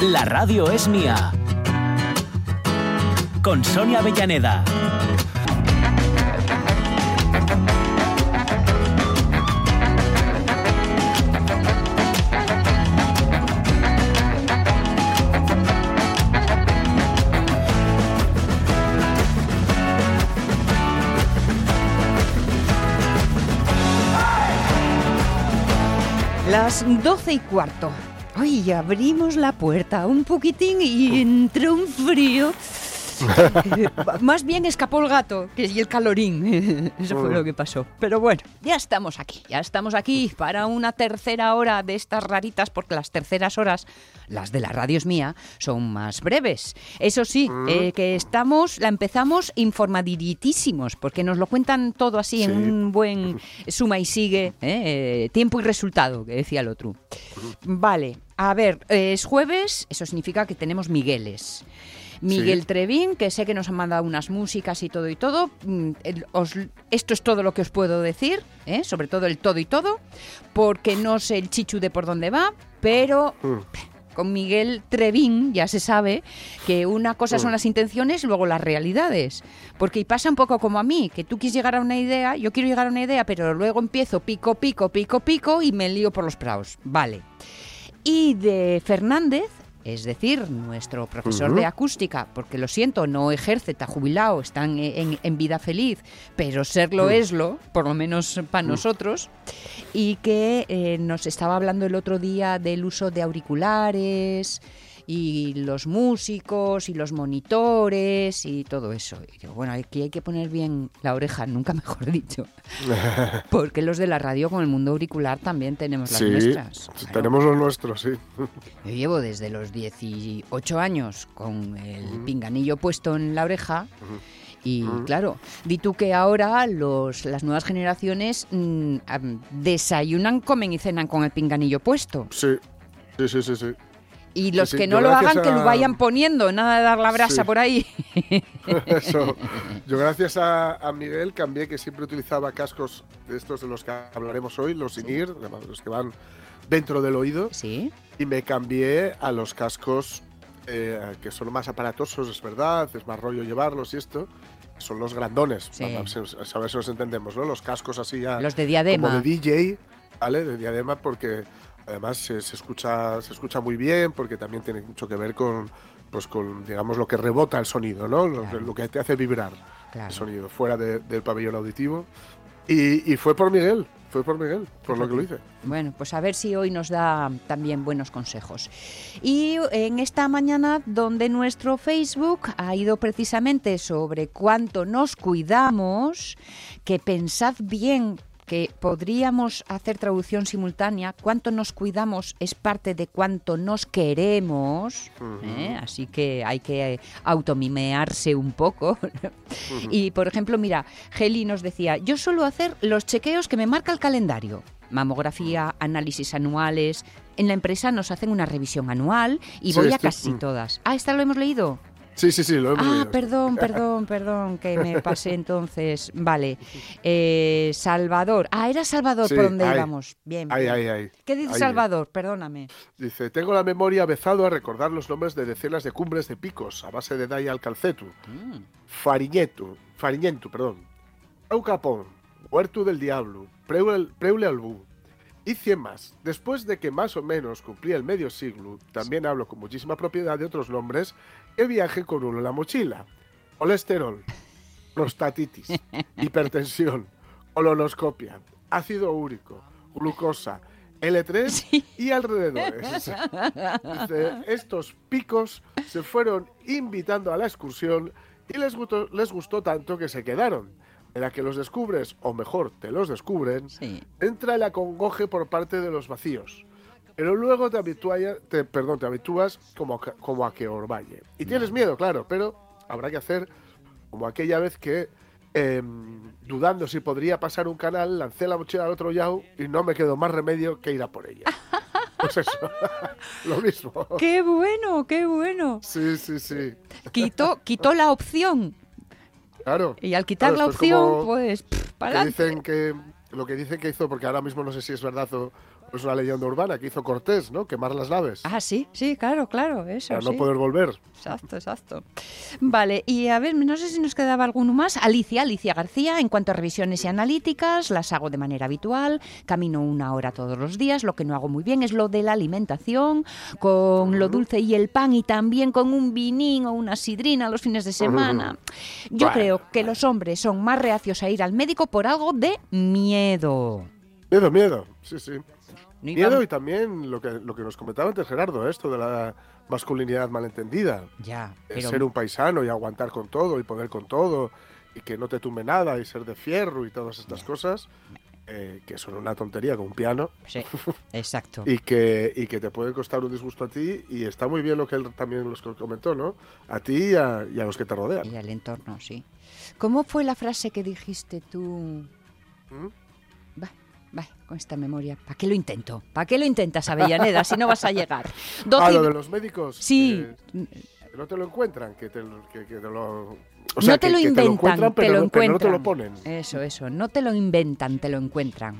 La radio es mía. Con Sonia Avellaneda. Las doce y cuarto. Ay, abrimos la puerta un poquitín y entró un frío. Más bien escapó el gato que y el calorín. Eso fue lo que pasó. Pero bueno, ya estamos aquí. Ya estamos aquí para una tercera hora de estas raritas, porque las terceras horas, las de la radio es mía, son más breves. Eso sí, eh, que estamos, la empezamos informaditísimos, porque nos lo cuentan todo así en un buen suma y sigue, ¿eh? Tiempo y resultado, que decía el otro. Vale, a ver, es jueves, eso significa que tenemos Migueles. Miguel Sí. Trevín, que sé que nos han mandado unas músicas y todo y todo. Mm, os- esto es todo lo que os puedo decir, ¿eh? sobre todo el todo y todo, porque no sé el chichu de por dónde va, pero con Miguel Trevín ya se sabe que una cosa son las intenciones, luego las realidades. Porque pasa un poco como a mí, que tú quieres llegar a una idea, yo quiero llegar a una idea, pero luego empiezo pico, pico, pico, pico y me lío por los prados. Vale. Y de Fernández, es decir, nuestro profesor de acústica, porque lo siento, no ejerce, está jubilado, está en, en- en vida feliz, pero serlo es lo, por lo menos para nosotros, y que eh, nos estaba hablando el otro día del uso de auriculares y los músicos y los monitores y todo eso. Y digo, bueno, aquí hay que poner bien la oreja, nunca mejor dicho, porque los de la radio con el mundo auricular también tenemos las Sí, nuestras. Claro. tenemos los nuestros, sí. Yo llevo desde los 18 años con el pinganillo puesto en la oreja. Y claro, di tú que ahora los, las nuevas generaciones mm, am, desayunan, comen y cenan con el pinganillo puesto. Sí, sí, sí, sí. sí. Y los sí, que no lo hagan, que lo a- vayan poniendo, nada de dar la brasa Sí. por ahí. Eso. Yo gracias a, a Miguel cambié que siempre utilizaba cascos de estos de los que hablaremos hoy, los in-ear, los que van dentro del oído, Sí, y me cambié a los cascos eh, que son más aparatosos, es verdad, es más rollo llevarlos y esto. Son los grandones, Sí. a ver si nos entendemos, ¿no? Los cascos así ya los de diadema. como de DJ, ¿vale? De diadema porque además se, se escucha se escucha muy bien porque también tiene mucho que ver con pues con digamos lo que rebota el sonido, ¿no? Lo, Claro. lo que te hace vibrar Claro. el sonido fuera de- del pabellón auditivo. Y, y fue por Miguel, fue por Miguel, por lo que lo hice. Bueno, pues a ver si hoy nos da también buenos consejos. Y en esta mañana, donde nuestro Facebook ha ido precisamente sobre cuánto nos cuidamos, que pensad bien que podríamos hacer traducción simultánea, cuánto nos cuidamos es parte de cuánto nos queremos, ¿eh? así que hay que automimearse un poco. Y por ejemplo, mira, Geli nos decía, yo suelo hacer los chequeos que me marca el calendario. Mamografía, análisis anuales. En la empresa nos hacen una revisión anual y Sí, voy a casi todas. Ah, ¿esta lo hemos leído? Sí, sí, sí, lo hemos Ah, leído. perdón, perdón, perdón, que me pasé entonces. Vale. Eh, Salvador. Ah, era Salvador Sí, por donde ahí. íbamos. Bien. Ahí, bien. ahí, ahí. ¿Qué dice Ahí. Salvador? Perdóname. Dice, tengo la memoria avezado a recordar los nombres de decenas de cumbres de picos a base de Daya Alcalcetu, Fariñetu, Fariñentu, perdón, Aucapón, Huertu del Diablo, Preule, Preule Albú y 100 más. Después de que más o menos cumplía el medio siglo, también hablo con muchísima propiedad de otros nombres que viaje con uno en la mochila. Colesterol, prostatitis, hipertensión, colonoscopia, ácido úrico, glucosa, L3 y alrededores. Estos picos se fueron invitando a la excursión y les gustó, les gustó tanto que se quedaron. En la que los descubres, o mejor, te los descubren, Sí. entra el acongoje por parte de los vacíos. Pero luego te habitúas, te, perdón, te habitúas como, a- como a que orballe. Y tienes miedo, claro, pero habrá que hacer como aquella vez que, em, dudando si podría pasar un canal, lancé la mochila al otro lado y no me quedó más remedio que ir a por ella. Pues eso, lo mismo. ¡Qué bueno, qué bueno! Sí, sí, sí. Quitó, quitó la opción. Claro. Y al quitar Claro, la opción, pues, que para dicen que lo que dicen que hizo, porque ahora mismo no sé si es verdad o es una leyenda urbana, que hizo Cortés, ¿no? Quemar las naves Ah, sí, sí, claro, claro, eso. para no sí. poder volver. Exacto, exacto. Vale, y a ver, no sé si nos quedaba alguno más. Alicia, Alicia García, en cuanto a revisiones y analíticas, las hago de manera habitual, camino una hora todos los días, lo que no hago muy bien es lo de la alimentación, con lo dulce y el pan y también con un vinín o una sidrina los fines de semana. Yo Bueno. creo que los hombres son más reacios a ir al médico por algo de miedo. Miedo, miedo. Sí, sí. No Miedo y también lo que, lo que nos comentaba antes Gerardo, esto de la masculinidad malentendida. Ya, pero... Ser un paisano y aguantar con todo y poder con todo y que no te tumbe nada y ser de fierro y todas estas cosas, eh, que son una tontería con un piano Sí, exacto. y que, y que te puede costar un disgusto a ti y está muy bien lo que él también los comentó, ¿no? A ti y a, y a los que te rodean. Y al entorno, sí. ¿Cómo fue la frase que dijiste tú? ¿Mm? Con esta memoria. ¿Para qué lo intento? ¿Para qué lo intentas, Avellaneda, si no vas a llegar? Doce Ah, y lo de los médicos. Sí, que- que no te lo encuentran, que te lo, que, que te lo... O no sea, te que- lo inventan, encuentran, te pero, lo no- pero no te encuentran. lo ponen. Eso, eso. No te lo inventan, te lo encuentran.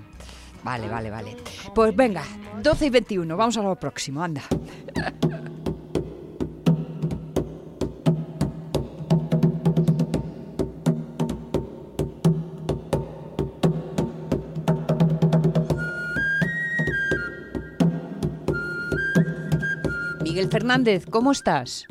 Vale, vale, vale. Pues venga, 12 y 21, vamos a lo próximo, anda. Miguel Fernández, ¿cómo estás?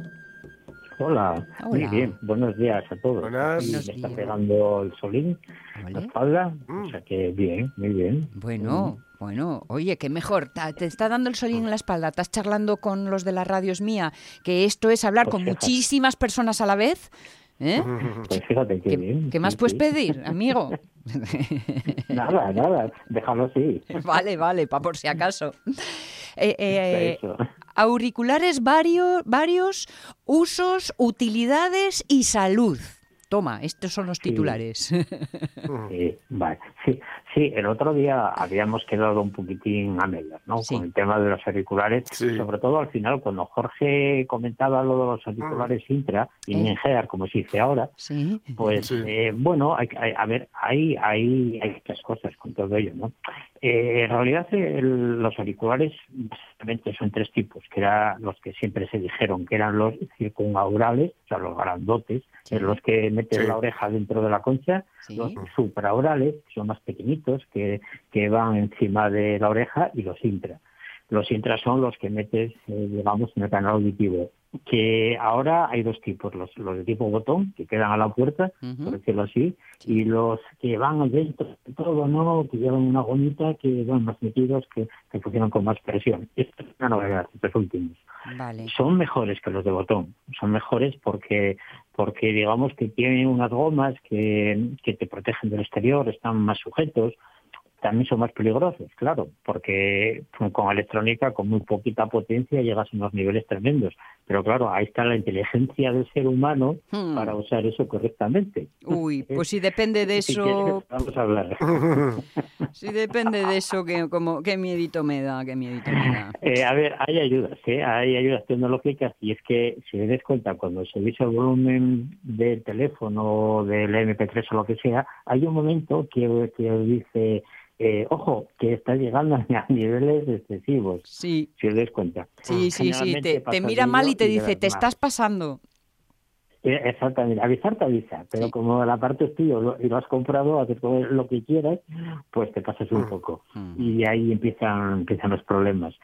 Hola, muy bien, buenos días a todos. Buenas. Me está días. pegando el solín en la Vale. espalda, Mm. o sea que bien, muy bien. Bueno, bueno, oye, qué mejor. Te está dando el solín en la espalda. Estás charlando con los de la radio es mía, que esto es hablar Pues con fíjate. muchísimas personas a la vez. ¿eh? Pues fíjate qué ¿Qué, bien. qué más sí, puedes sí. pedir, amigo? Nada, nada, déjalo así. vale, vale, pa por si acaso. Eh, eh, Eso. Auriculares varios, varios, usos, utilidades y salud. Toma, estos son los Sí. titulares. Sí, vale. Sí, sí, el otro día habíamos quedado un poquitín a medias, ¿no? Sí. Con el tema de los auriculares, Sí. sobre todo al final cuando Jorge comentaba lo de los auriculares Intra y Eh. Ningear, como se dice ahora, sí. Pues Sí. eh, bueno, hay, hay- a ver, hay, hay, hay muchas cosas con todo ello, ¿no? Eh, en realidad el- los auriculares básicamente son tres tipos, que eran los que siempre se dijeron que eran los circunaurales, o sea, los grandotes, los que meten Sí. la oreja dentro de la concha, Sí. los supraorales, que son más pequeñitos, que, van encima de la oreja, y los intra. Los intra son los que metes, eh, digamos, en el canal auditivo. Que ahora hay dos tipos, los, los de tipo botón, que quedan a la puerta, por decirlo así, y los que van dentro de todo, ¿no? Que llevan una gomita que van más metidos, que, que funcionan con más presión. Esto es una novedad, estos últimos Vale. son mejores que los de botón. Son mejores porque, porque digamos que tienen unas gomas que, que te protegen del exterior, están más sujetos. También son más peligrosos, claro, porque con electrónica, con muy poquita potencia, llegas a unos niveles tremendos. Pero claro, ahí está la inteligencia del ser humano Hmm. para usar eso correctamente. Uy, pues si depende de Si quieres, eso, vamos a hablar. si depende de eso, que como qué miedito me da, qué miedito me da. Eh, a ver, hay ayudas, ¿eh? hay ayudas tecnológicas y es que si te des cuenta cuando subís el volumen del teléfono, del MP3 o lo que sea, hay un momento que, que dice, eh, ojo, que está llegando a niveles excesivos, Sí, si os des cuenta. sí, sí, sí. Te, mira mal y te y dice, te mal". estás pasando. Eh, Exactamente, avisar te avisa, pero Sí. como la parte es tuyo y lo has comprado, haces lo que quieras, pues te pasas un Mm. poco. Mm. Y ahí empiezan, empiezan los problemas.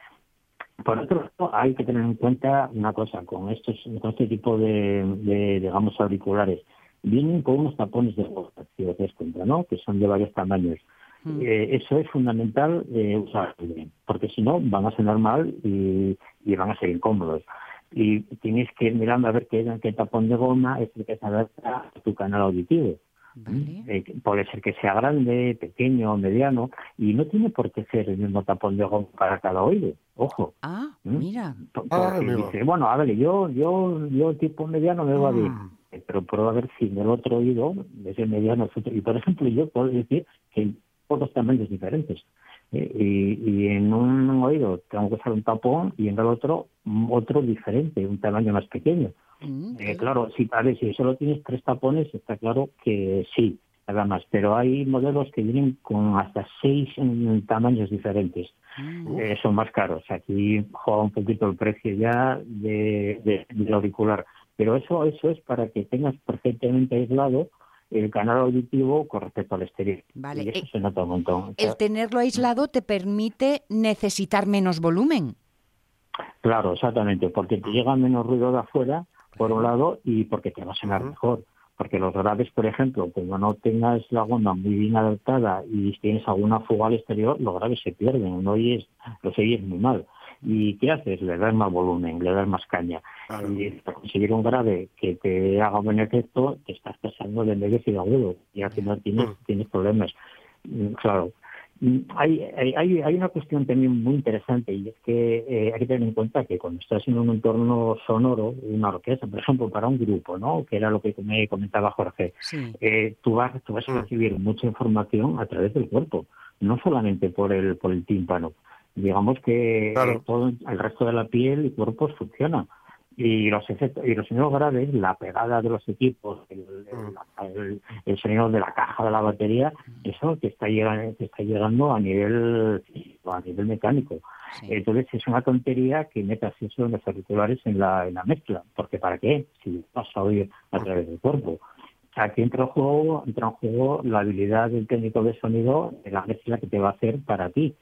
Por otro lado, hay que tener en cuenta una cosa, con estos, con este tipo de, de, digamos, auriculares, vienen con unos tapones de gota, si os das cuenta, ¿no? Que son de varios tamaños. Mm. Eh, eso es fundamental eh, usarlo bien, porque si no van a sonar mal y, y van a ser incómodos. Y tienes que ir mirando a ver qué, qué tapón de goma es el que se adapta a tu canal auditivo. Vale. Eh, puede ser que sea grande, pequeño, mediano, y no tiene por qué ser el mismo tapón de goma para cada oído. Ojo. Ah, ¿Mm? mira. Ah, dice, bueno, a ver, yo, yo, yo tipo mediano me va bien, Mm. Eh, pero prueba a ver si en el otro oído, ese mediano, es otro. Y por ejemplo, yo puedo decir que hay otros tamaños diferentes. Eh, y, y en un oído tengo que usar un tapón y en el otro otro diferente, un tamaño más pequeño. Mm, Eh, claro, si, a ver, si solo tienes tres tapones, está claro que sí, nada más. Pero hay modelos que vienen con hasta seis tamaños diferentes. mm. Eh, son más caros. Aquí juega un poquito el precio ya de, de- del auricular. Pero eso, eso es para que tengas perfectamente aislado el canal auditivo con respecto al exterior. Vale, Y eso eh, se nota un montón. O sea, El tenerlo aislado te permite necesitar menos volumen. Claro, exactamente, porque te llega menos ruido de afuera, por un lado, y porque te va a sonar mejor. Porque los graves, por ejemplo, cuando no tengas la goma muy bien adaptada y tienes alguna fuga al exterior, los graves se pierden, no oyes, los oyes muy mal. ¿Y qué haces? Le das más volumen, le das más caña. Claro. Y para conseguir un grave que te haga buen efecto, te estás pasando de medios y de agudo, y al final tienes, Mm. tienes problemas. Mm, Claro. Mm, Hay, hay, hay- hay una cuestión también muy interesante y es que eh, hay que tener en cuenta que cuando estás en un entorno sonoro, una orquesta, por ejemplo, para un grupo, ¿no? que era lo que me comentaba Jorge, Sí. eh, tú, vas, tú vas a recibir mucha información a través del cuerpo, no solamente por el, por el tímpano. Digamos que Claro. todo el resto de la piel y cuerpos funciona. Y los efectos, y los sonidos graves, la pegada de los equipos, el, el- el- el sonido de la caja de la batería, eso te está llegando, te está llegando a nivel a nivel mecánico. sí. Entonces es una tontería que metas eso en los auriculares en la, en la mezcla, porque ¿para qué? Si vas a oír a través del cuerpo. Aquí entra en juego, entra en juego la habilidad del técnico de sonido de la mezcla que te va a hacer para ti.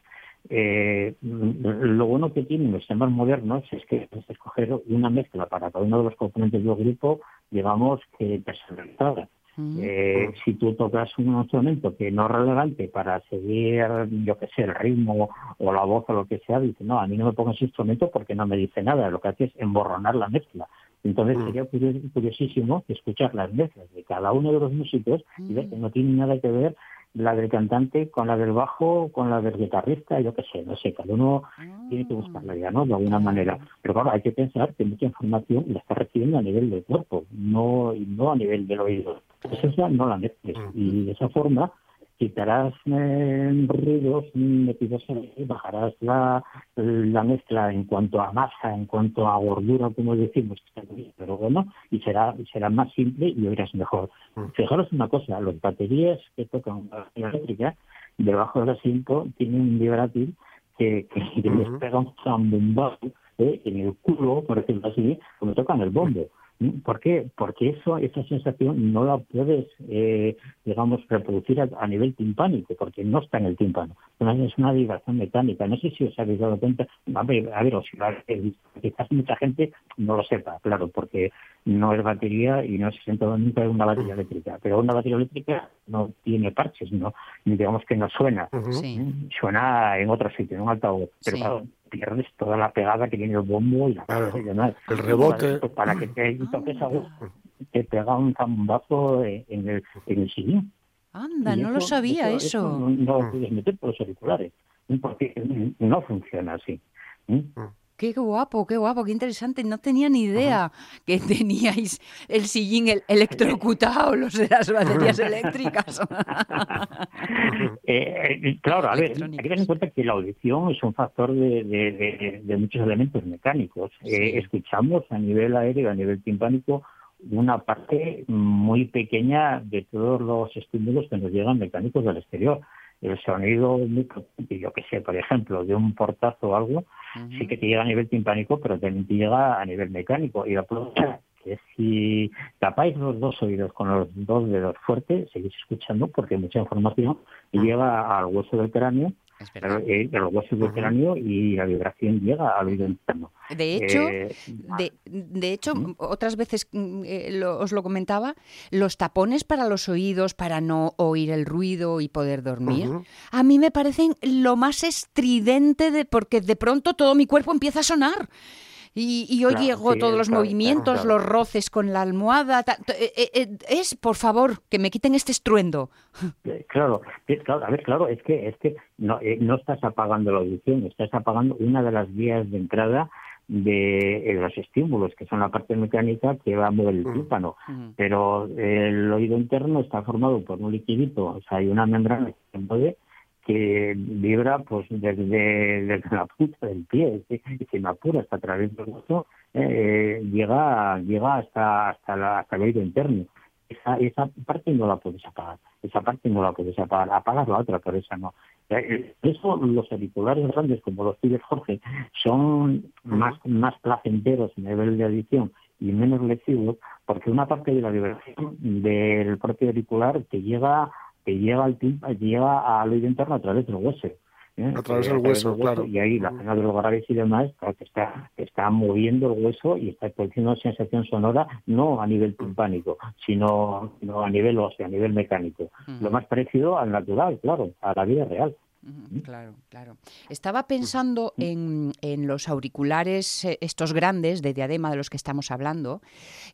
Eh, lo bueno que tienen los sistemas modernos es que puedes escoger una mezcla para cada uno de los componentes del grupo, digamos que personalizada. Mm. Eh, si tú tocas un instrumento que no es relevante para seguir, yo qué sé, el ritmo o la voz o lo que sea, dice, no, a mí no me pongas ese instrumento porque no me dice nada, lo que hace es emborronar la mezcla. Entonces Mm. sería curio- curiosísimo escuchar las mezclas de cada uno de los músicos y ver que no tiene nada que ver la del cantante con la del bajo, con la del guitarrista, yo qué sé, no sé, cada uno tiene que buscarla ya, ¿no? De alguna manera. Pero claro, hay que pensar que mucha información la está recibiendo a nivel del cuerpo, no, no a nivel del oído. Entonces esa no la mezcles. Y de esa forma quitarás eh, ruidos metidos en bajarás la, la mezcla en cuanto a masa, en cuanto a gordura, como decimos, pero bueno, y será, será más simple y oirás mejor. Fijaros una cosa, las baterías que tocan la eléctrica, debajo del asiento tienen un vibrátil que, que, que les pega un zambombazo ¿eh? en el culo, por decirlo así, como tocan el bombo. ¿Por qué? Porque eso, esa sensación no la puedes, eh, digamos, reproducir a, a nivel timpánico, porque no está en el tímpano. Es una vibración mecánica. No sé si os habéis dado cuenta. A ver, a ver os quizás mucha gente no lo sepa, claro, porque no es batería y no se sentado nunca en una batería eléctrica. Pero una batería eléctrica no tiene parches, no digamos que no suena. Sí. Suena en otro sitio, en un altavoz. Pero Sí. claro, pierdes toda la pegada que tiene el bombo y la Claro, y demás. el rebote. Para, pues, para que te toques a gusto, te pega un zambazo en el, en el sillín. Anda, Y no lo eso- sabía no, eso. no lo puedes meter por los auriculares, porque no funciona así. ¿Mm? Qué guapo, qué guapo, qué interesante. No tenía ni idea que teníais el sillín el- electrocutado, los de las baterías eléctricas. Eh, eh, claro, a ver, hay que tener en cuenta que la audición es un factor de, de- de- de muchos elementos mecánicos. Eh, escuchamos a nivel aéreo, a nivel timpánico, una parte muy pequeña de todos los estímulos que nos llegan mecánicos del exterior. El sonido muy yo que sé, por ejemplo, de un portazo o algo, sí que te llega a nivel timpánico, pero también te llega a nivel mecánico. Y la prueba que si tapáis los dos oídos con los dos dedos fuertes, seguís escuchando porque mucha información llega al hueso del cráneo, Es el, verdad. el hueso del cráneo y la vibración llega al oído interno. De hecho, Eh, de, de hecho, otras veces mm, eh, lo- os lo comentaba, los tapones para los oídos, para no oír el ruido y poder dormir, a mí me parecen lo más estridente de, porque de pronto todo mi cuerpo empieza a sonar. Y, y oigo Claro, sí, todos los claro, movimientos, claro. los roces con la almohada. ta- eh, eh, eh, es, por favor, que me quiten este estruendo. Eh, Claro, es- claro, a ver, claro, es que es que no, eh, no estás apagando la audición, estás apagando una de las vías de entrada de eh, los estímulos, que son la parte mecánica que va a mover el Mm. tímpano. Ujú. Pero el oído interno está formado por un liquidito, o sea, hay una membrana que se mueve que vibra pues desde, desde la punta del pie, y si me apura hasta través del hueso, eh, llega, llega hasta, hasta, la, hasta el oído interno. Esa, esa parte no la puedes apagar, esa parte no la puedes apagar, apagas la otra, pero esa no. Eh, Por eso los auriculares grandes, como los tuyos, Jorge, son más, más placenteros a nivel de audición y menos lesivos, porque una parte de la vibración del propio auricular te llega, te llega al llega al oído interno a través del hueso. ¿eh? A través del hueso, claro. Y ahí la zona de los graves y demás, claro, que está, que está moviendo el hueso y está produciendo una sensación sonora, no a nivel timpánico, sino, sino a nivel óseo, a nivel mecánico. Lo más parecido al natural, claro, a la vida real. Ujú, Claro, claro. Estaba pensando en, en los auriculares eh, estos grandes de diadema de los que estamos hablando,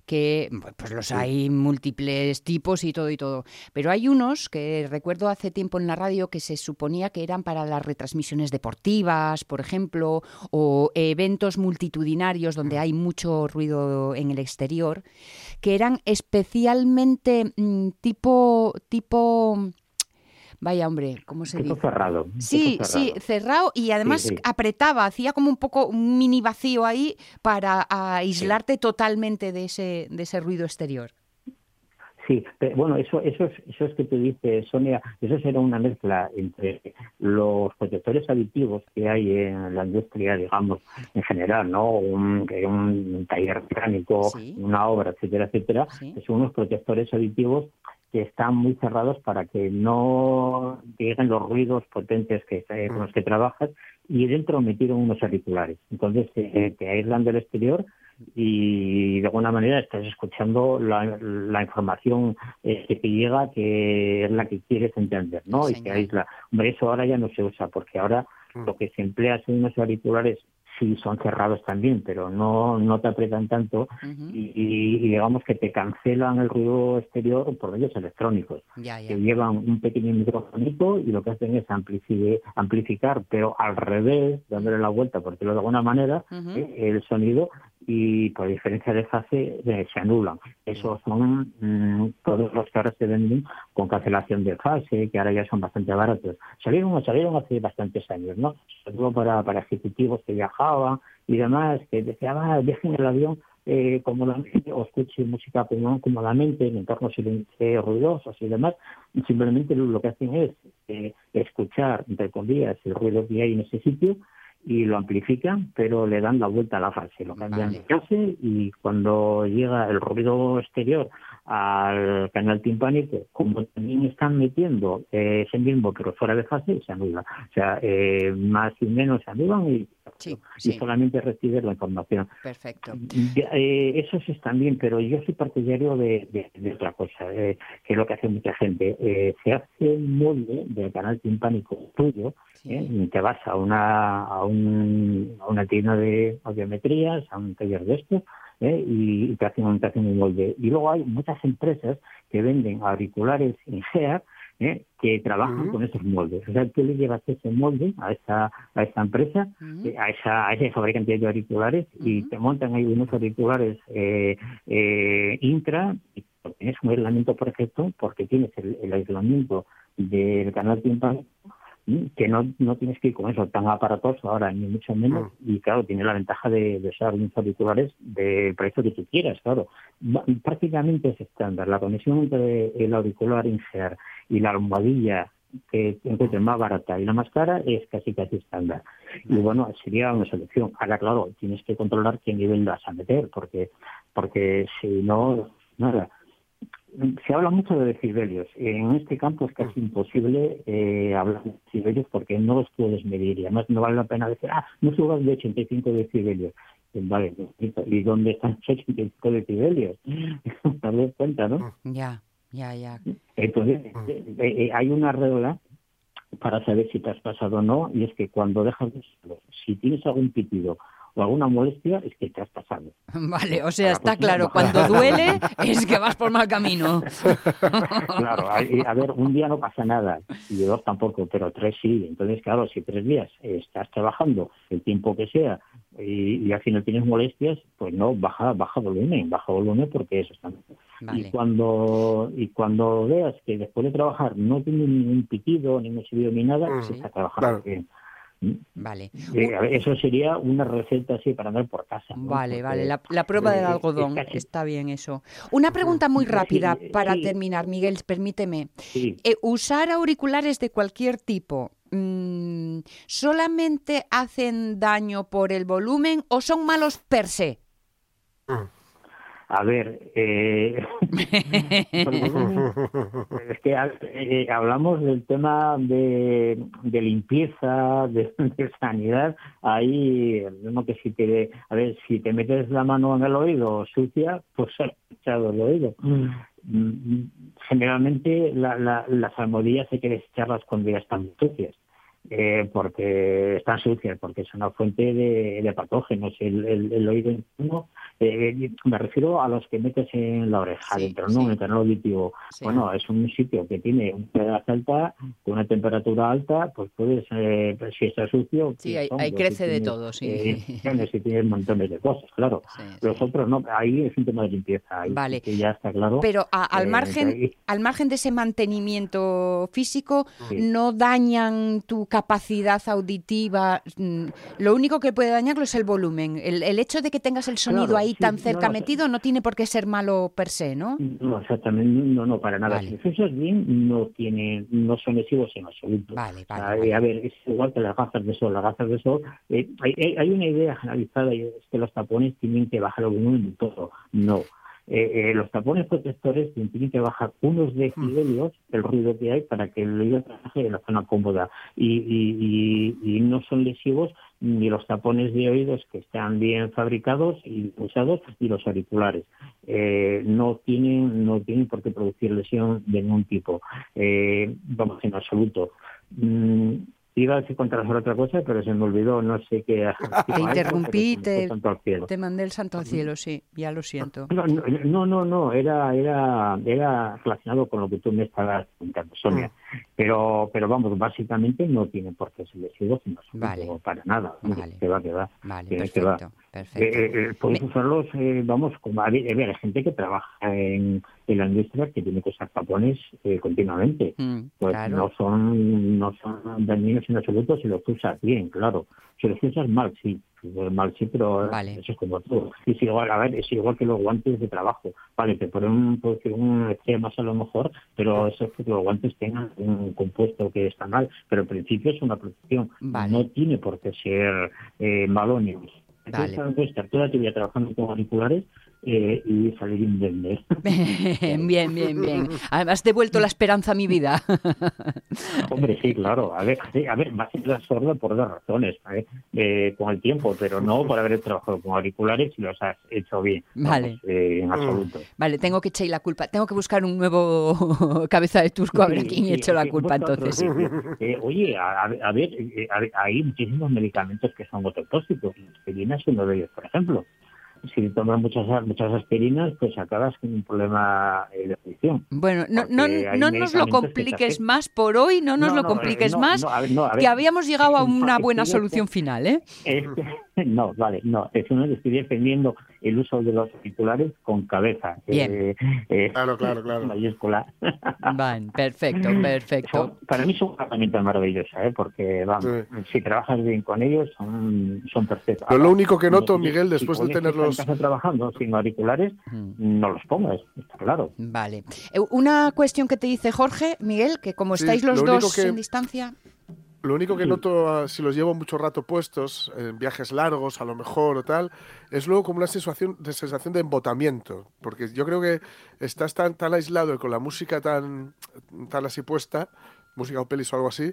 que pues los hay múltiples tipos y todo y todo. Pero hay unos que recuerdo hace tiempo en la radio que se suponía que eran para las retransmisiones deportivas, por ejemplo, o eventos multitudinarios donde hay mucho ruido en el exterior, que eran especialmente mm, tipo tipo Vaya hombre, ¿cómo se dice? cerrado. Sí, sí, cerrado. y además sí. apretaba, hacía como un poco un mini vacío ahí para aislarte totalmente de ese, de ese ruido exterior. Sí, pero bueno, eso, eso, es, eso es que tú dices, Sonia, eso será una mezcla entre los protectores aditivos que hay en la industria, digamos, en general, ¿no? Un, taller mecánico, Sí. una obra, etcétera, etcétera, Sí. que son unos protectores aditivos que están muy cerrados para que no lleguen los ruidos potentes que, eh, con los que trabajas y dentro metieron unos auriculares. Entonces eh, te aíslan del exterior y de alguna manera estás escuchando la, la información eh, que te llega que es la que quieres entender, ¿no? Y te aísla. Hombre, eso ahora ya no se usa porque ahora Mm. lo que se emplea son unos auriculares sí son cerrados también, pero no, no te aprietan tanto Ujú. y, y- y digamos que te cancelan el ruido exterior por medios electrónicos Ya, ya. que llevan un pequeño microfonito y lo que hacen es amplifi- amplificar, pero al revés, dándole la vuelta, por decirlo de alguna manera, eh, el sonido y por diferencia de fase eh, se anulan. Esos son mm, todos los que ahora se venden con cancelación de fase, que ahora ya son bastante baratos. Salieron, salieron hace bastantes años, ¿no? Sobre todo para, para ejecutivos que viajaban y demás, que decían, ah, dejen el avión eh, cómodamente o escuche música cómo- cómodamente en entornos eh, ruidosos y demás. Simplemente lo que hacen es eh, escuchar, entre comillas, el ruido que hay en ese sitio y lo amplifican, pero le dan la vuelta a la fase, lo cambian Vale. de fase y cuando llega el ruido exterior al canal timpánico, como también están metiendo eh, ese mismo pero fuera de fase, se anula. O sea, eh, más y menos se anulan y, Sí, y sí. solamente recibes la información. Perfecto. Eh, eso sí están bien, pero yo soy partidario de, de- de otra cosa, eh, que es lo que hace mucha gente. Eh, se hace un molde del canal timpánico tuyo, Sí. y te vas a una, a, un, a una tienda de audiometrías, a un taller de esto, eh, y, y te, hacen, un- te hacen un molde. Y luego hay muchas empresas que venden auriculares INGEA, eh, que trabajan con esos moldes. O sea, tú le llevas ese molde a esa, a esa empresa eh, a, esa, a ese fabricante de auriculares y te montan ahí unos auriculares eh, eh, intra y tienes un aislamiento perfecto porque tienes el, el aislamiento del canal timpánico. Que no, no tienes que ir con eso tan aparatoso ahora, ni mucho menos, y claro, tiene la ventaja de, de usar unos auriculares del precio que tú quieras, claro. Prácticamente es estándar. La conexión entre el auricular INGEAR y la almohadilla que encuentres más barata y la más cara es casi casi estándar. Y bueno, sería una solución. Ahora, claro, tienes que controlar qué nivel vas a meter, porque, porque si no, nada. Se habla mucho de decibelios. En este campo es casi imposible eh, hablar de decibelios porque no los puedes medir y además no vale la pena decir, ah, no subas de 85 decibelios. Eh, Vale, ¿y dónde están esos 85 decibelios? Das cuenta, ¿no? Ya, ya, ya. Entonces, eh, eh, hay una regla para saber si te has pasado o no, y es que cuando dejas de si tienes algún pitido o alguna molestia, es que te has pasado. Vale, o sea, está próxima claro, cuando duele es que vas por mal camino. Claro, a, a ver, un día no pasa nada, y dos tampoco, pero tres sí. Entonces, claro, si tres días estás trabajando el tiempo que sea y, y al final tienes molestias, pues no, baja baja volumen, baja volumen porque eso está. Vale. Y cuando y cuando veas que después de trabajar no tiene ningún pitido, ningún silbido ni nada, Mm, se está trabajando claro. bien. Vale. Eh, eso sería una receta así para andar por casa. ¿no? Vale, Porque, vale, la, la prueba eh, del es algodón, casi- está bien eso. Una pregunta muy Sí, rápida para sí. terminar, Miguel, permíteme. Sí, Eh, ¿Usar auriculares de cualquier tipo mm, solamente hacen daño por el volumen o son malos per se? A ver, eh, es que eh, hablamos del tema de, de limpieza, de, sanidad. Ahí, mismo que si te, a ver, si te metes la mano en el oído sucia, pues has echado el oído. Mm, Generalmente la, la, las almohadillas hay que desecharlas cuando ya están sucias. Eh, porque están sucias, porque es una fuente de, de patógenos. El, el, el oído interno, eh, me refiero a los que metes en la oreja, Sí, dentro, ¿no? sí. El canal auditivo. Sí. Bueno, es un sitio que tiene una humedad alta, con una temperatura alta, pues puedes, eh, si está sucio... Sí, pues, ahí- hongos, ahí si crece de tienes, todo, sí. eh, infecciones, si tienes montones de cosas, claro. Los otros no, ahí es un tema de limpieza. Ahí Vale. que ya está claro. Pero a- al, Eh, margen, ahí- al margen de ese mantenimiento físico, no dañan tu capacidad auditiva. mm, Lo único que puede dañarlo es el volumen. El, el hecho de que tengas el sonido Claro, ahí sí, tan cerca no, metido no tiene por qué ser malo per se, ¿no? No, exactamente, no, no, para nada. Vale. Si usas bien, no tienen, no son lesivos en absoluto. Vale, vale, vale. A ver, es igual que las gafas de sol. Las gafas de sol, eh, hay, hay- hay una idea generalizada y es que los tapones tienen que bajar el volumen de todo. No. Eh, eh, los tapones protectores tienen que bajar unos decibelios el ruido que hay para que el oído trabaje en la zona cómoda. Y, y- y- y no son lesivos ni los tapones de oídos que están bien fabricados y usados y los auriculares. Eh, no tienen no tienen por qué producir lesión de ningún tipo. Eh, vamos en absoluto. Mm, iba a decir contra otra cosa pero se me olvidó no sé qué Te interrumpí, te, te mandé el santo al cielo, sí, ya lo siento. No, no, no, no, no, era, era, era relacionado con lo que tú me estabas contando, Sonia. Pero, pero vamos, básicamente no tiene por qué ser lesivo, sino Vale. para nada. Vale. Que va, que va. Vale, Tienes que va. perfecto, Eh, perfecto. eh, eh, puedes Me- usarlos, eh, vamos, como a ver, hay gente que trabaja en, en la industria que tiene que usar tapones eh, continuamente. Mm, Pues claro. no son no son dañinos en absoluto si los usas bien, claro. Si los usas mal, sí. Mal, sí, pero Vale. eso es como todo. Y es igual, a ver, es igual que los guantes de trabajo. Vale, te ponen un, puede ser un más a lo mejor, pero eso es que los guantes tengan un compuesto que está mal. Pero en principio es una protección. Vale. No tiene por qué ser eh, malo ni Vale. Entonces, toda tu vida trabajando con auriculares eh, y salir indemne. bien, bien, bien. Además, devuelto la esperanza a mi vida. Hombre, sí, claro. A ver, sí, a ver, ser la sorda por dos razones, ¿eh? Eh, con el tiempo, pero no por haber trabajado con auriculares y los has hecho bien. Vale. Vamos, eh, en absoluto. Vale, tengo que echar la culpa. Tengo que buscar un nuevo cabeza de Turco a ver a Sí, quién sí, he hecho la culpa entonces. Eh, oye, a, a- a ver, a ver, hay muchísimos medicamentos que son ototóxicos. La aspirina es uno de ellos, por ejemplo. Si tomas muchas muchas aspirinas, pues acabas con un problema eh, de adicción. Bueno, no, no, no nos lo que compliques más por hoy, no nos No, lo compliques más, ver, ver. que habíamos llegado a una buena que solución final, ¿eh? Es que- no, vale, no, es uno estoy defendiendo el uso de los auriculares con cabeza. Bien. Eh, eh, Claro, claro, claro. Mayúscula. Van, perfecto, perfecto. Son- para mí son una herramienta maravillosa, ¿eh? porque vamos, Sí. si trabajas bien con ellos son, son perfectos. Pero lo único que noto, Si- Miguel, si después de tenerlos... en casa trabajando sin auriculares, Mm. no los pongas, está claro. Vale. Eh, Una cuestión que te dice Jorge, Miguel, que como Sí, estáis los dos que- en distancia, Lo único que Sí. noto, ah, si los llevo mucho rato puestos, en viajes largos a lo mejor o tal, es luego como una sensación de, sensación de embotamiento. Porque yo creo que estás tan, tan aislado y con la música tan, tan así puesta, música o pelis o algo así,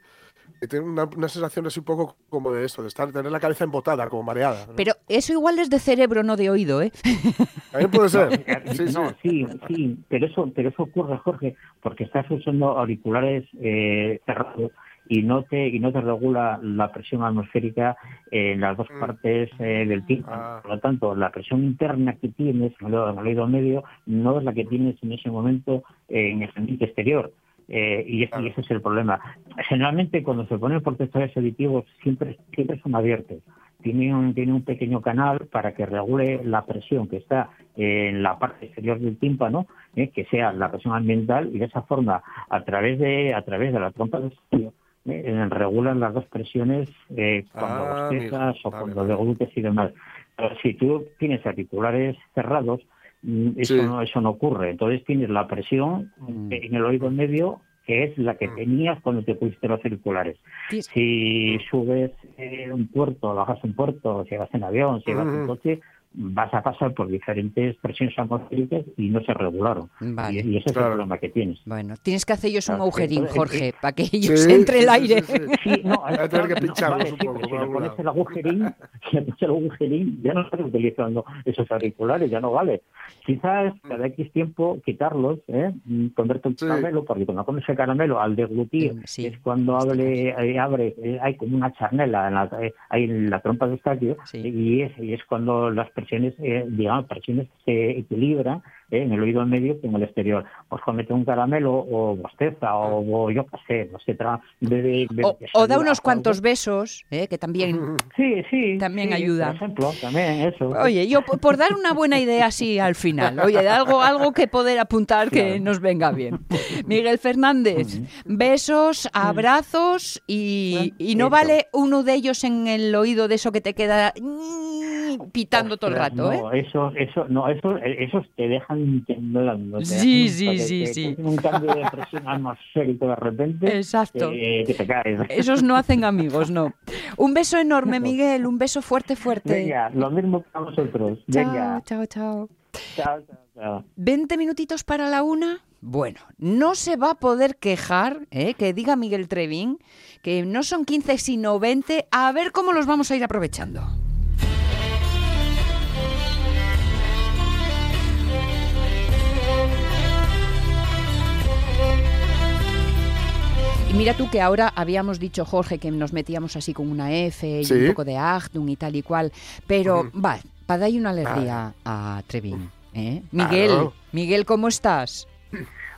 que tiene una, una sensación así un poco como de eso, de estar, tener la cabeza embotada, como mareada. ¿no? pero eso igual es de cerebro, no de oído, ¿eh? También puede ser. Sí, sí. no, sí, sí, pero eso, pero eso ocurre, Jorge, porque estás usando auriculares eh, cerrados y no te y no te regula la presión atmosférica en las dos Mm. partes eh, del tímpano. Ah. Por lo tanto, la presión interna que tienes en el, oído medio no es la que tienes en ese momento en el ambiente exterior. Eh, y, ese, y ese es el problema. Generalmente, cuando se ponen protectores auditivos, siempre, siempre son abiertos. Tiene un, tiene un pequeño canal para que regule la presión que está en la parte exterior del tímpano, eh, que sea la presión ambiental, y de esa forma, a través de, a través de la trompa del estudio, eh, regulan las dos presiones eh, cuando Ah, bostezas o Vale, cuando vale. deglutes y demás. Pero si tú tienes auriculares cerrados, mm, eso, Sí. no, eso no ocurre. Entonces tienes la presión Mm. en el oído medio que es la que Mm. tenías cuando te pusiste los auriculares. Ti- Si subes eh, un puerto, bajas un puerto, si vas en avión, si vas en Ujú. coche, vas a pasar por diferentes presiones atmosféricas y no se regularon. Vale. Y, y ese es Claro. el problema que tienes. Bueno, tienes que hacer ellos un Claro, agujerín, entonces, Jorge, eh, para que ellos Sí, entre el aire. sí, sí. Sí, no, tener que no, pincharlos vale, un sí, poco, pero si le pones el agujerín, si le pones el agujerín, ya no estás utilizando esos auriculares, ya no vale. Quizás cada X tiempo quitarlos, ¿eh? Mm, comerte un Sí. caramelo, porque cuando comes el caramelo al deglutir, Mm, sí. es cuando abre, eh, abre eh, hay como una charnela en la, eh, hay en la trompa del estadio, Sí. y, es, y es cuando las eh, digamos, presiones se equilibran ¿eh? en el oído medio que en el exterior. Pues comete un caramelo o bosteza o, o yo qué sé, no sé, tra- bebe- bebe- O, o da unos cuantos besos, eh, que también... Sí, sí. También sí, ayuda. Por ejemplo, también eso. Oye, yo por, dar una buena idea así al final, oye, de algo, algo que poder apuntar que nos venga bien. Miguel Fernández, besos, abrazos y, y no vale uno de ellos en el oído de eso que te queda pitando todo el rato, ¿eh? No, eso, eso, no, eso, esos te dejan temblando. te Sí, dejan- sí, porque sí, te- sí. hacen Un cambio de presión atmosférico de repente. Exacto. eh, que te caes. Esos no hacen amigos, no. Un beso enorme, Miguel, un beso fuerte, fuerte. Venga, lo mismo para vosotros. Venga. Chao, chao, chao. Chao, chao, chao. 20 minutitos para la una. Bueno, no se va a poder quejar, ¿eh? que diga Miguel Trevín, que no son 15 sino 20. A ver cómo los vamos a ir aprovechando. Y mira tú que ahora habíamos dicho, Jorge, que nos metíamos así con una F y Sí. un poco de Achtung y tal y cual, pero Ujú. va, para darle una alegría a Trevín. ¿eh? Miguel, Claro. Miguel, ¿cómo estás?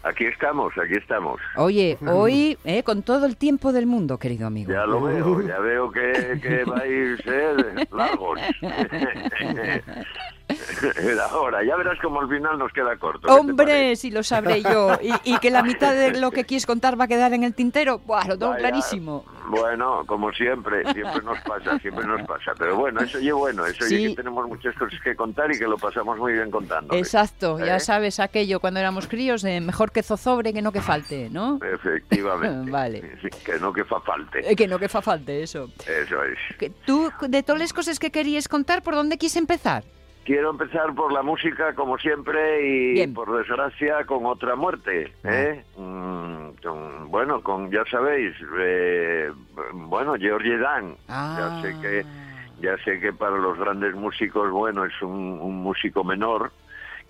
Aquí estamos, aquí estamos. Oye, hoy, eh, con todo el tiempo del mundo, querido amigo. Ya lo veo, ya veo que, que vais eh, largos. Era hora, ya verás como al final nos queda corto. ¿qué te Hombre, si lo sabré yo. Y, y que la mitad de lo que quieres contar va a quedar en el tintero. Buah, lo tengo Vaya, clarísimo. Bueno, como siempre, siempre nos pasa, siempre nos pasa. Pero bueno, eso oye bueno, eso oye Sí. que tenemos muchas cosas que contar y que lo pasamos muy bien contando. Exacto, ya ¿Eh? sabes aquello cuando éramos críos de mejor que zozobre que no que falte, ¿no? Efectivamente. Vale. Que no que fa falte. Eh, que no que fa falte, eso. Eso es. Tú, de todas las cosas que querías contar, ¿por dónde quieres empezar? Quiero empezar por la música, como siempre, y Bien. por desgracia con otra muerte. ¿eh? Mm, con- bueno, con, ya sabéis, eh, bueno, George Dan. Ah. Ya sé que ya sé que para los grandes músicos, bueno, es un, un músico menor,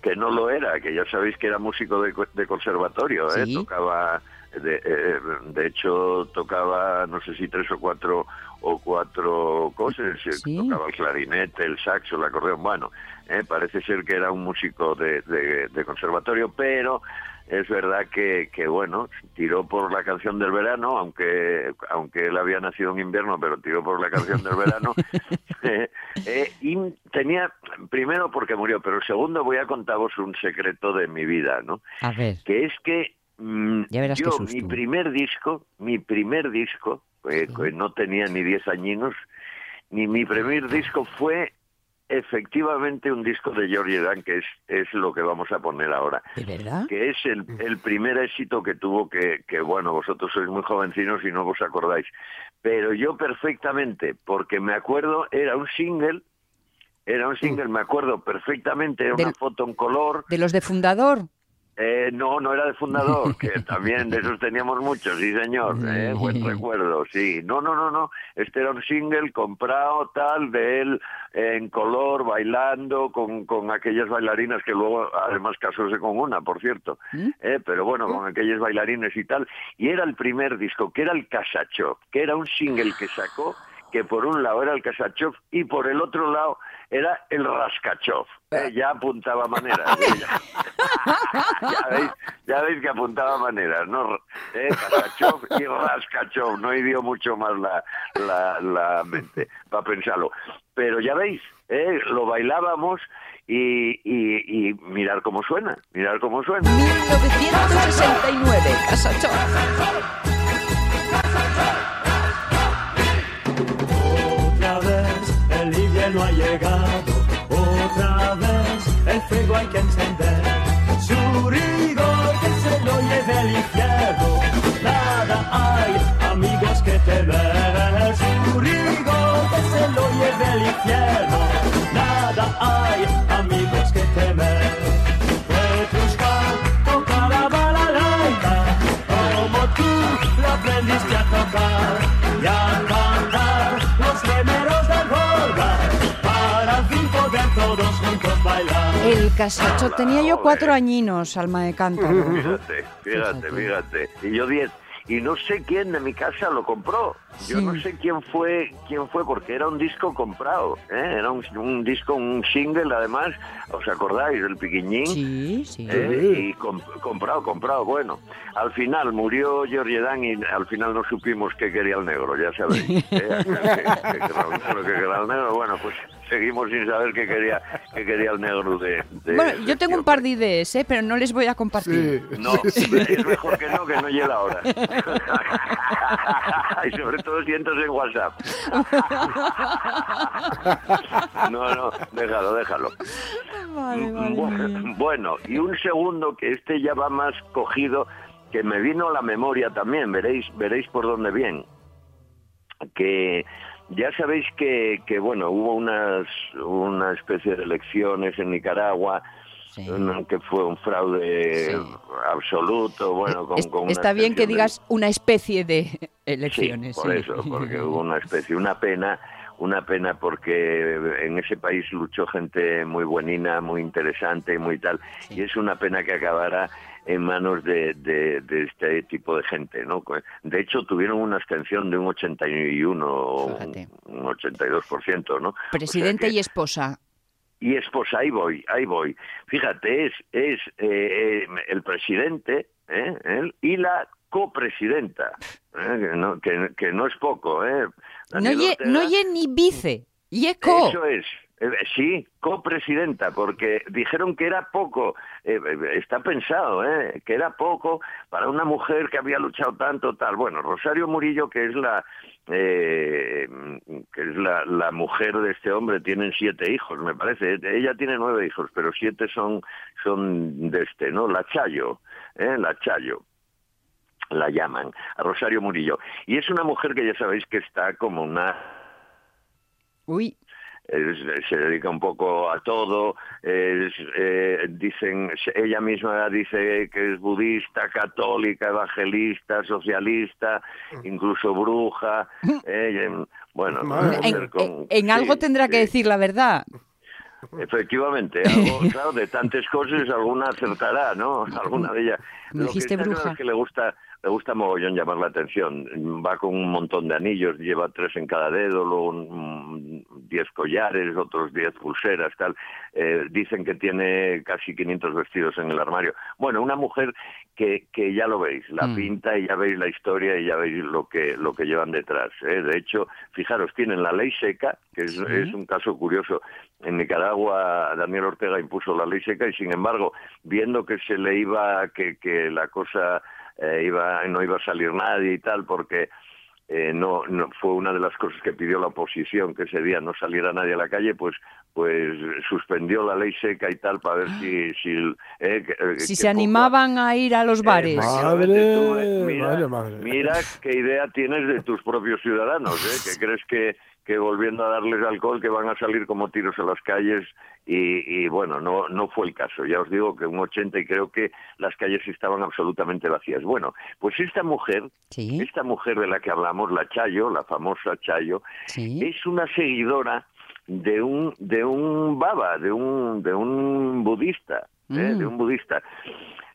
que no lo era, que ya sabéis que era músico de, de conservatorio, ¿eh? Sí. tocaba, de, eh, de hecho, tocaba, no sé si tres o cuatro o cuatro cosas, eh, Sí. tocaba el clarinete, el saxo, el acordeón, bueno, eh, parece ser que era un músico de, de- de conservatorio, pero es verdad que, que, bueno, tiró por la canción del verano, aunque aunque él había nacido en invierno, pero tiró por la canción del verano. Eh, eh, y tenía, primero porque murió, pero segundo voy a contaros un secreto de mi vida, ¿no? A ver. Que es que Ya verás qué yo, mi primer disco, mi primer disco, eh, Sí. que no tenía ni 10 añinos, ni mi primer disco fue efectivamente un disco de George Dan, que es, es lo que vamos a poner ahora ¿De verdad? que es el, el primer éxito que tuvo que, que, bueno, vosotros sois muy jovencinos y no os acordáis. Pero yo perfectamente, porque me acuerdo, era un single, era un single, me acuerdo perfectamente, era una Del- foto en color, ¿De los de fundador? Eh, no, no era de fundador, que también de esos teníamos muchos, sí señor, eh, buen recuerdo, sí. No, no, no, no, este era un single comprado tal de él en color, bailando con, con aquellas bailarinas que luego además casóse con una, por cierto, eh, pero bueno, con aquellos bailarines y tal. Y era el primer disco, que era el Casachov, que era un single que sacó que por un lado era el Kasachov y por el otro lado era el Raskachov. Eh, ya apuntaba maneras. eh, ya, ya veis, ya veis que apuntaba maneras, ¿no? Eh, y Raskachov. No hirió mucho más la, la, la mente para pensarlo. Pero ya veis, eh, lo bailábamos y, y, y mirar cómo suena, mirar cómo suena. 1969, Casachón. Invierno ha llegado, otra vez el fuego hay que encender. Su rigor que se lo lleve el infierno, nada hay, amigos que temer. Su rigor que se lo lleve el infierno, tenía yo cuatro añinos, alma de cántaro. Fíjate, fíjate, fíjate. Y yo diez. Y no sé quién de mi casa lo compró. Yo Sí. no sé quién fue, quién fue, porque era un disco comprado. ¿eh? Era un, un disco, un single, además. ¿Os acordáis del piquiñín? Sí, sí. ¿Eh? Y com- comprado, comprado, bueno. Al final murió George Dan y al final no supimos qué quería el negro, ya sabéis. ¿eh? Que, que quería el negro, bueno, pues seguimos sin saber qué quería, qué quería el negro de... de- Bueno, yo tengo un este par de ideas, ¿eh? pero no les voy a compartir. Sí. no, es mejor que no, que no llegue ahora. y sobre todo sientos en WhatsApp. no, no, déjalo, déjalo. Vale, vale. Bueno, y un segundo que este ya va más cogido, que me vino a la memoria también, veréis, veréis por dónde bien. Que ya sabéis que, que bueno, hubo unas, una especie de elecciones en Nicaragua, Sí. un- que fue un fraude Sí. absoluto, bueno, con, está bien que digas una especie de elecciones. Sí, por eso, porque hubo una especie, una pena, una pena porque en ese país luchó gente muy buenina, muy interesante, muy tal, y es una pena que acabara en manos de, de- de este tipo de gente, ¿no? De hecho, tuvieron una abstención de un 81 o Fíjate. un 82%, ¿no? O sea Presidente que- y esposa. Y esposa, ahí voy, ahí voy. Fíjate, es, es eh, eh, el presidente ¿eh? él y la copresidenta, ¿eh? que, no, que, que no es poco. ¿eh? No ye, Ortega- no ye ni vice, ye co. Eso es. Eh, Sí, copresidenta, porque dijeron que era poco, eh, eh, está pensado, ¿eh? que era poco para una mujer que había luchado tanto, tal. Bueno, Rosario Murillo, que es la eh, que es la, la mujer de este hombre, tienen siete hijos, me parece. Ella tiene nueve hijos, pero siete son, son de este, ¿no? La Chayo, ¿eh? La Chayo la llaman, a Rosario Murillo. Y es una mujer que ya sabéis que está como una Uy, se dedica un poco a todo. es, eh, dicen, ella misma dice que es budista, católica, evangelista, socialista, incluso bruja. eh, em, bueno, en, mujer con- en- en algo sí, tendrá que decir la verdad. Efectivamente, algo, claro, de tantas cosas alguna acertará, ¿no? Alguna de ellas. Me dijiste que está claro es que le gusta, le gusta mogollón llamar la atención. Va con un montón de anillos, lleva tres en cada dedo, luego un- un- diez collares, otros diez pulseras, tal. Eh, dicen que tiene casi 500 vestidos en el armario. Bueno, una mujer que, que ya lo veis, la Mm. pinta y ya veis la historia y ya veis lo que, lo que llevan detrás. ¿eh? De hecho, fijaros, tienen la ley seca, que es, es un caso curioso. En Nicaragua Daniel Ortega impuso la ley seca y sin embargo, viendo que se le iba, que, que la cosa eh, iba, no iba a salir nadie y tal, porque eh, no, no fue una de las cosas que pidió la oposición que ese día no saliera nadie a la calle pues pues suspendió la ley seca y tal para ver si si, eh, que- eh, Si que se poco- animaban a ir a los bares. Eh, Madre, mira, madre, madre. mira qué idea tienes de tus propios ciudadanos, ¿eh? que crees que, que volviendo a darles alcohol que van a salir como tiros a las calles y, y, bueno, no, no fue el caso. Ya os digo que un 80 y creo que las calles estaban absolutamente vacías. Bueno, pues esta mujer, Sí, esta mujer de la que hablamos, la Chayo, la famosa Chayo, sí. es una seguidora de un de un baba, de un de un budista, ¿eh? Mm. de un budista,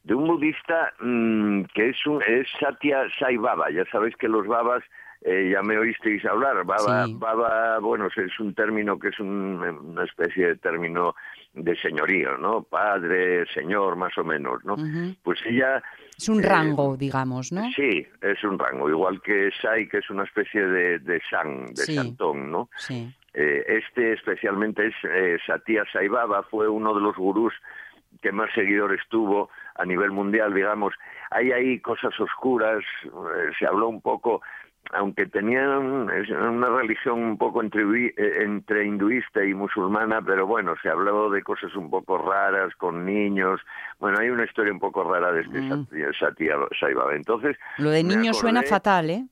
de un budista mm, que es un es Satya Sai Baba. Ya sabéis que los babas eh, ya me oísteis hablar. Baba, Sí. baba, bueno, es un término que es un- una especie de término de señorío, ¿no? Padre, señor, más o menos, ¿no? Pues ella Es un eh, rango, digamos, ¿no? Sí, es un rango, igual que Sai, que es una especie de, de san, de Sí. santón, ¿no? Sí. Eh, este especialmente es eh, Satya Sai Baba, fue uno de los gurús que más seguidores tuvo a nivel mundial, digamos. Hay ahí cosas oscuras, se habló un poco, aunque tenían una religión un poco entre, eh, entre hinduista y musulmana, pero bueno, se habló de cosas un poco raras con niños. Bueno, hay una historia un poco rara de este Mm. Satya, Satya Sai Baba. Entonces, Lo de me niño suena fatal, ¿eh?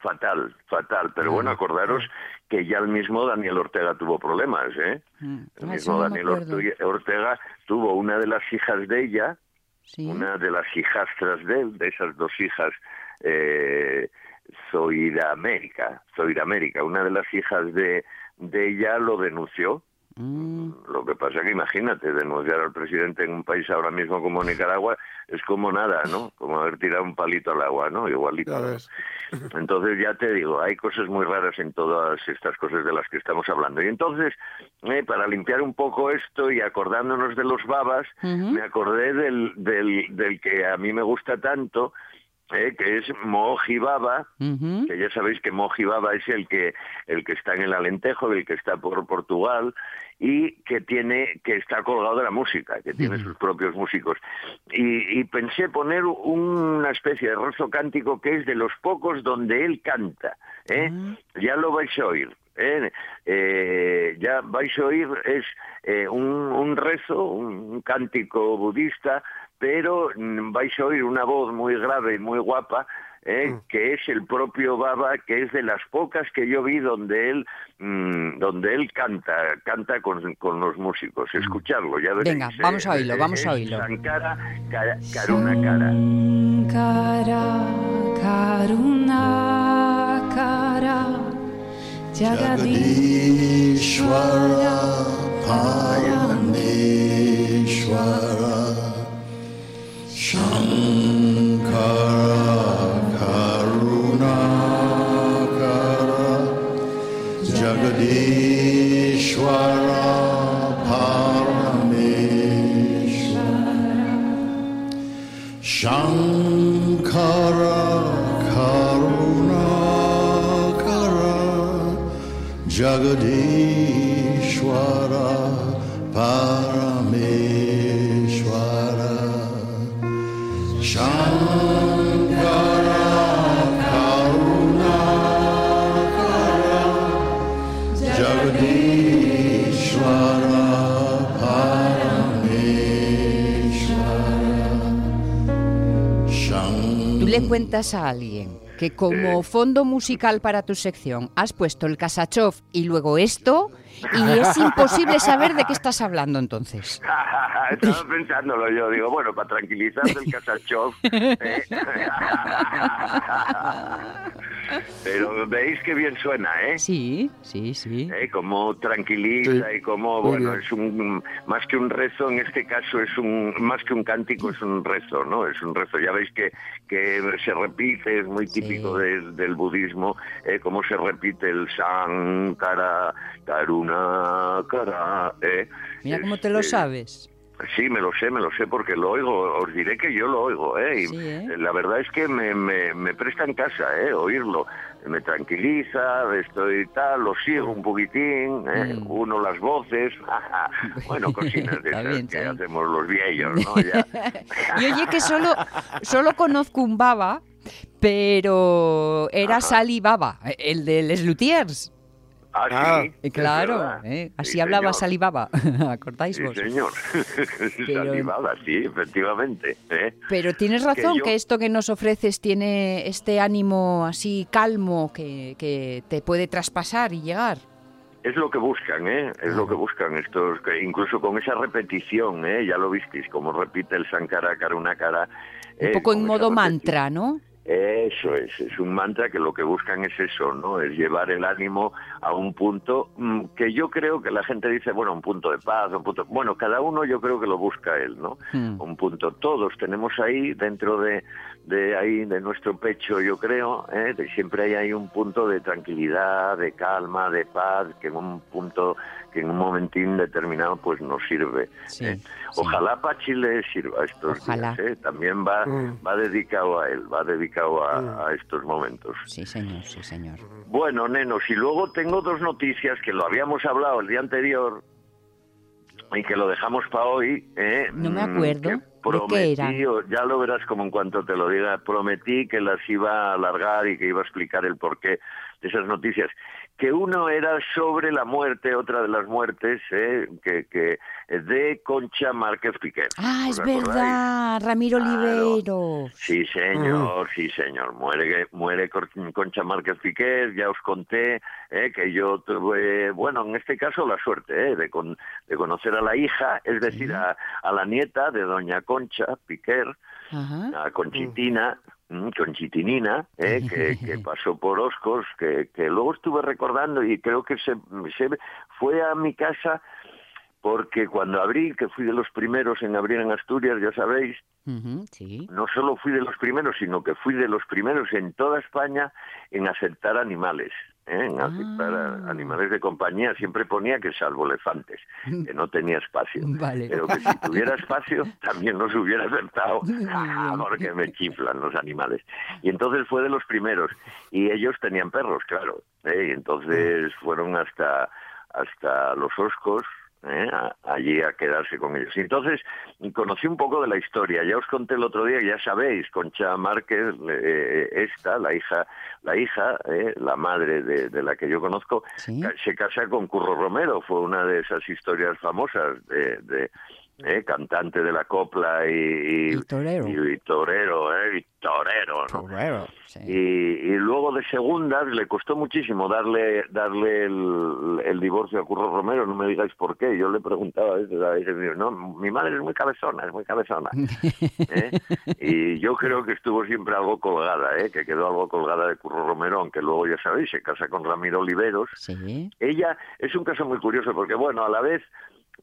Fatal, fatal. Pero Ah. bueno, acordaros que ya el mismo Daniel Ortega tuvo problemas, ¿eh? Mm. El Ah, mismo no Daniel. Ortega, Ortega tuvo una de las hijas de ella, Sí. una de las hijastras de él, de esas dos hijas, eh, Zoiramérica, Zoiramérica, una de las hijas de, de ella lo denunció. Mm. Lo que pasa que imagínate, denunciar al presidente en un país ahora mismo como Nicaragua es como nada, ¿no? Como haber tirado un palito al agua, ¿no? Igualito. Entonces ya te digo, hay cosas muy raras en todas estas cosas de las que estamos hablando. Y entonces, eh, para limpiar un poco esto y acordándonos de los babas, me acordé del, del, del que a mí me gusta tanto, eh, que es Moji Baba, Ujú. que ya sabéis que Moji Baba es el que el que está en el Alentejo, el que está por Portugal y que tiene que está colgado de la música, que tiene sus propios músicos. Y, y pensé poner una especie de rezo cántico que es de los pocos donde él canta. ¿eh? Ya lo vais a oír. ¿eh? Eh, ya vais a oír es eh, un, un rezo, un cántico budista, pero mm, vais a oír una voz muy grave y muy guapa, ¿eh? que es el propio Baba, que es de las pocas que yo vi donde él, mm, donde él canta, canta con, con los músicos. Escucharlo, ya veréis. Venga, vamos a oírlo, vamos a oírlo. Sankara Kara- Karuna Kara. Kara Karunakara Jagadishwara Parameshwara Shanti. A alguien que como fondo musical para tu sección has puesto el Kasachov y luego esto y es imposible saber de qué estás hablando entonces. Estaba pensándolo yo, digo, bueno, para tranquilizar el Kasachov. ¿eh? Pero veis que bien suena, ¿eh? Sí, sí, sí. ¿eh? Como tranquiliza Sí, y como, bueno, es un, más que un rezo, en este caso es un, más que un cántico, es un rezo, ¿no? Es un rezo. Ya veis que, que se repite, es muy típico Sí. del- del budismo, ¿eh? Cómo se repite el Sankara, Karuna, Kara, ¿eh? Mira cómo te lo eh, sabes. Sí, me lo sé, me lo sé porque lo oigo. Os diré que yo lo oigo, ¿eh? Y Sí, ¿eh? La verdad es que me, me, me presta en casa, ¿eh? Oírlo. Me tranquiliza, estoy tal, lo sigo un poquitín, ¿eh? Mm. uno las voces. bueno, cocinas de esas bien, que bien. hacemos los viejos, ¿no? Ya. Y oye que solo, solo conozco un baba, pero era Ajá. Sally Baba, el de Les Luthiers. Ah, Ah, sí. Eh, es Claro, eh, Sí, así hablaba señor. Sally Baba, ¿acordáis Sí, vos? señor. Pero- Salivada, sí, efectivamente. ¿eh? Pero tienes razón yo- que esto que nos ofreces tiene este ánimo así calmo que, que te puede traspasar y llegar. Es lo que buscan, ¿eh? Es lo que buscan estos, que incluso con esa repetición, ¿eh? Ya lo visteis, como repite el Sankara Karunakara. Un ¿eh? poco en modo mantra, ¿no? Eso es, es un mantra que lo que buscan es eso, ¿no? Es llevar el ánimo a un punto mm, que yo creo que la gente dice, bueno, un punto de paz, un punto... Bueno, cada uno yo creo que lo busca él, ¿no? Hmm. Un punto. Todos tenemos ahí, dentro de, de ahí, de nuestro pecho, yo creo, ¿eh? de- siempre hay ahí un punto de tranquilidad, de calma, de paz, que en un punto, que en un momentín determinado, pues nos sirve. Sí, ¿eh? sí. Ojalá Pachi le sirva estos Ojalá. días, ¿eh? También va, Mm. va dedicado a él, va dedicado a, a estos momentos. Sí, señor, sí, señor. Bueno, nenos, y luego tengo dos noticias que lo habíamos hablado el día anterior y que lo dejamos para hoy. ¿eh? No me Mm, acuerdo. que ¿De qué o- ya lo verás como en cuanto te lo diga, prometí que las iba a alargar y que iba a explicar el porqué de esas noticias. Que uno era sobre la muerte, otra de las muertes, ¿eh? que, que de Concha Márquez Piqué. Ah, ¿Os es verdad, Ramiro Claro. Olivero. Sí, señor, sí, señor. Muere, muere Concha Márquez Piqué, ya os conté eh, que yo tuve, bueno, en este caso la suerte eh, de, con- de conocer a la hija, es decir, a, a la nieta de doña Concha Piquer, Ajá. a Conchitina, mm, Conchitinina, eh, que, que pasó por Oscos, que, que luego estuve recordando y creo que se, se fue a mi casa porque cuando abrí, que fui de los primeros en abrir en Asturias, ya sabéis, sí. no solo fui de los primeros, sino que fui de los primeros en toda España en aceptar animales. ¿eh? En aceptar Ah. animales de compañía. Siempre ponía que salvo elefantes, que no tenía espacio. Vale. Pero que si tuviera espacio, también los hubiera aceptado, porque me chiflan los animales. Y entonces fue de los primeros. Y ellos tenían perros, claro. ¿eh? Y entonces fueron hasta, hasta los Oscos, ¿eh? a- allí a quedarse con ellos. Y entonces conocí un poco de la historia. Ya os conté el otro día, ya sabéis, Concha Márquez, eh, esta, la hija, la hija, eh, la madre de, de la que yo conozco, Sí. se casa con Curro Romero. Fue una de esas historias famosas de, de, eh, cantante de la copla y, y- Y torero. y- y torero, eh, y torero, ¿no? Torero, sí. Y, y luego de segundas le costó muchísimo darle darle el, el divorcio a Curro Romero, no me digáis por qué. Yo le preguntaba a veces, a veces, no, mi madre es muy cabezona, es muy cabezona. ¿eh? Y yo creo que estuvo siempre algo colgada, ¿eh? que quedó algo colgada de Curro Romero, aunque luego ya sabéis, se casa con Ramiro Oliveros. Sí. Ella es un caso muy curioso porque, bueno, a la vez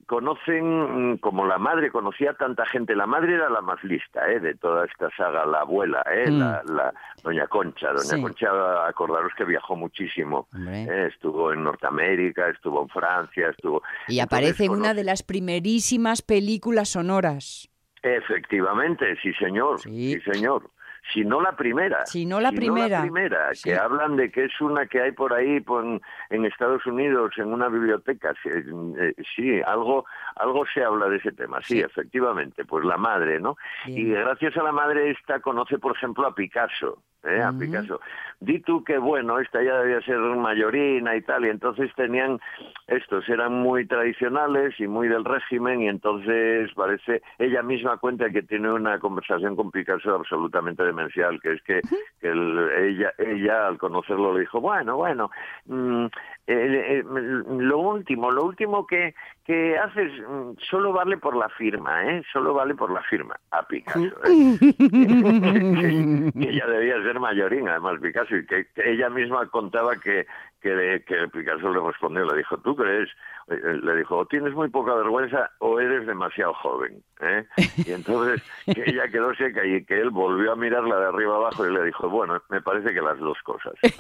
conocen, mm, como la madre conocía a tanta gente, la madre era la más lista ¿eh? de toda esta saga, la abuela, ¿eh? Mm. la, la doña Concha. Doña Sí. Concha, acordaros que viajó muchísimo. ¿eh? Estuvo en Norteamérica, estuvo en Francia, estuvo... Y Entonces, aparece en una de las primerísimas películas sonoras. Efectivamente, sí señor, Sí. sí, señor. Si no la primera. Si no la primera. primera, Sí. que hablan de que es una que hay por ahí por- en, en Estados Unidos, en una biblioteca. Sí, eh, sí, algo, algo se habla de ese tema. Sí, Sí. efectivamente, pues la madre, ¿no? Bien. Y gracias a la madre esta conoce, por ejemplo, a Picasso. ¿Eh? A. Picasso. Di tú que, bueno, esta ya debía ser mayorina y tal, y entonces tenían, estos eran muy tradicionales y muy del régimen, y entonces parece, ella misma cuenta que tiene una conversación con Picasso absolutamente demencial, que es que, que el- ella, ella al conocerlo le dijo, bueno, bueno, mm, eh, eh, lo último, lo último que, que haces mm, solo vale por la firma, ¿eh? Solo vale por la firma a Picasso. ¿eh? que, que ella debía ser mayorín, además Picasso, y que ella misma contaba que, que, que Picasso le respondió, le dijo, ¿tú crees? Eh, Le dijo, o tienes muy poca vergüenza o eres demasiado joven. ¿eh? Y entonces que ella quedó seca y que él volvió a mirarla de arriba abajo y le dijo, bueno, me parece que las dos cosas. ¿eh?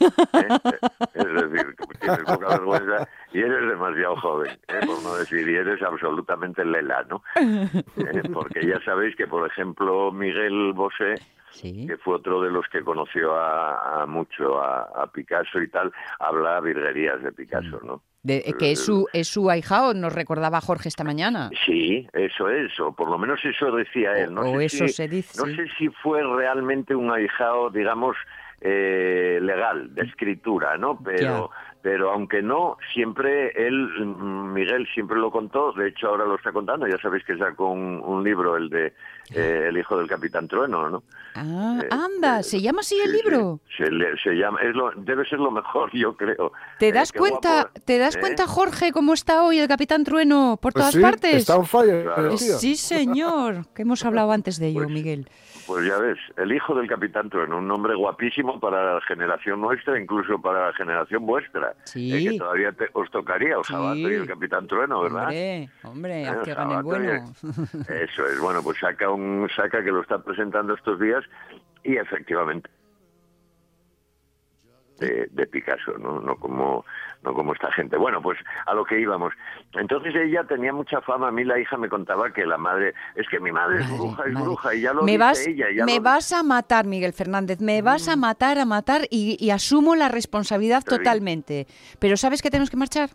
Es decir, tienes poca vergüenza y eres demasiado joven, ¿eh? por no decir, y eres absolutamente lela, ¿no? Porque ya sabéis que, por ejemplo, Miguel Bosé, Sí. que fue otro de los que conoció a, a mucho a, a Picasso y tal, habla virguerías de Picasso, ¿no? De- eh, que es su, es su ahijao, nos recordaba Jorge esta mañana. Sí, eso es, o por lo menos eso decía él. No O- sé eso si, se dice, No sí. sé si fue realmente un ahijado, digamos, eh, legal, de escritura, ¿no? Pero, pero aunque no, siempre él, mm, Miguel siempre lo contó, de hecho ahora lo está contando, ya sabéis que sacó un, un libro, el de eh, El hijo del capitán Trueno, ¿no? Ah, Eh, anda, eh, ¿se llama así el Sí, sí, libro? Se, le- se llama, es lo, debe ser lo mejor, yo creo. ¿Te das cuenta, guapo, te das ¿eh? cuenta, Jorge, cómo está hoy el Capitán Trueno por todas Sí, partes? Está on fire, Claro. Sí, señor, que hemos hablado antes de ello, Pues- Miguel. Pues ya ves, el hijo del Capitán Trueno, un nombre guapísimo para la generación nuestra, incluso para la generación vuestra. Sí. Eh, que todavía te- os tocaría, o Sí. Sabato y el Capitán Trueno, ¿verdad? Hombre, hombre, Eh, que bueno. Eso es, bueno, pues saca un saca que lo está presentando estos días y efectivamente de, de Picasso, ¿no? No como no como esta gente. Bueno, pues a lo que íbamos. Entonces ella tenía mucha fama. A mí la hija me contaba que la madre es que mi madre es Madre, bruja, es bruja y ya lo me dice vas, ella. ya me lo- vas a matar, Miguel Fernández, me vas a matar, a matar y, y asumo la responsabilidad totalmente. Pero ¿sabes que tenemos que marchar?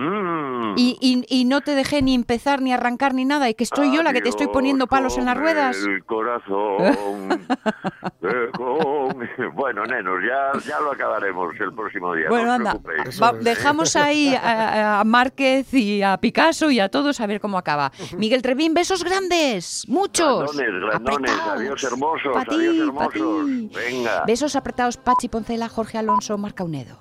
Mm. Y, y- y no te dejé ni empezar, ni arrancar, ni nada, y que estoy yo la que te estoy poniendo palos en las ruedas. El corazón. con- Bueno, nenos, ya, ya lo acabaremos el próximo día. Bueno, no anda, va- dejamos ahí a, a Márquez y a Picasso y a todos a ver cómo acaba. Miguel Trevín, besos grandes, muchos. Grandones, grandones, apretados. adiós hermosos, Pa' ti, adiós hermosos. ti. Venga. Besos apretados, Pachi Poncela, Jorge Alonso, Marca Unedo.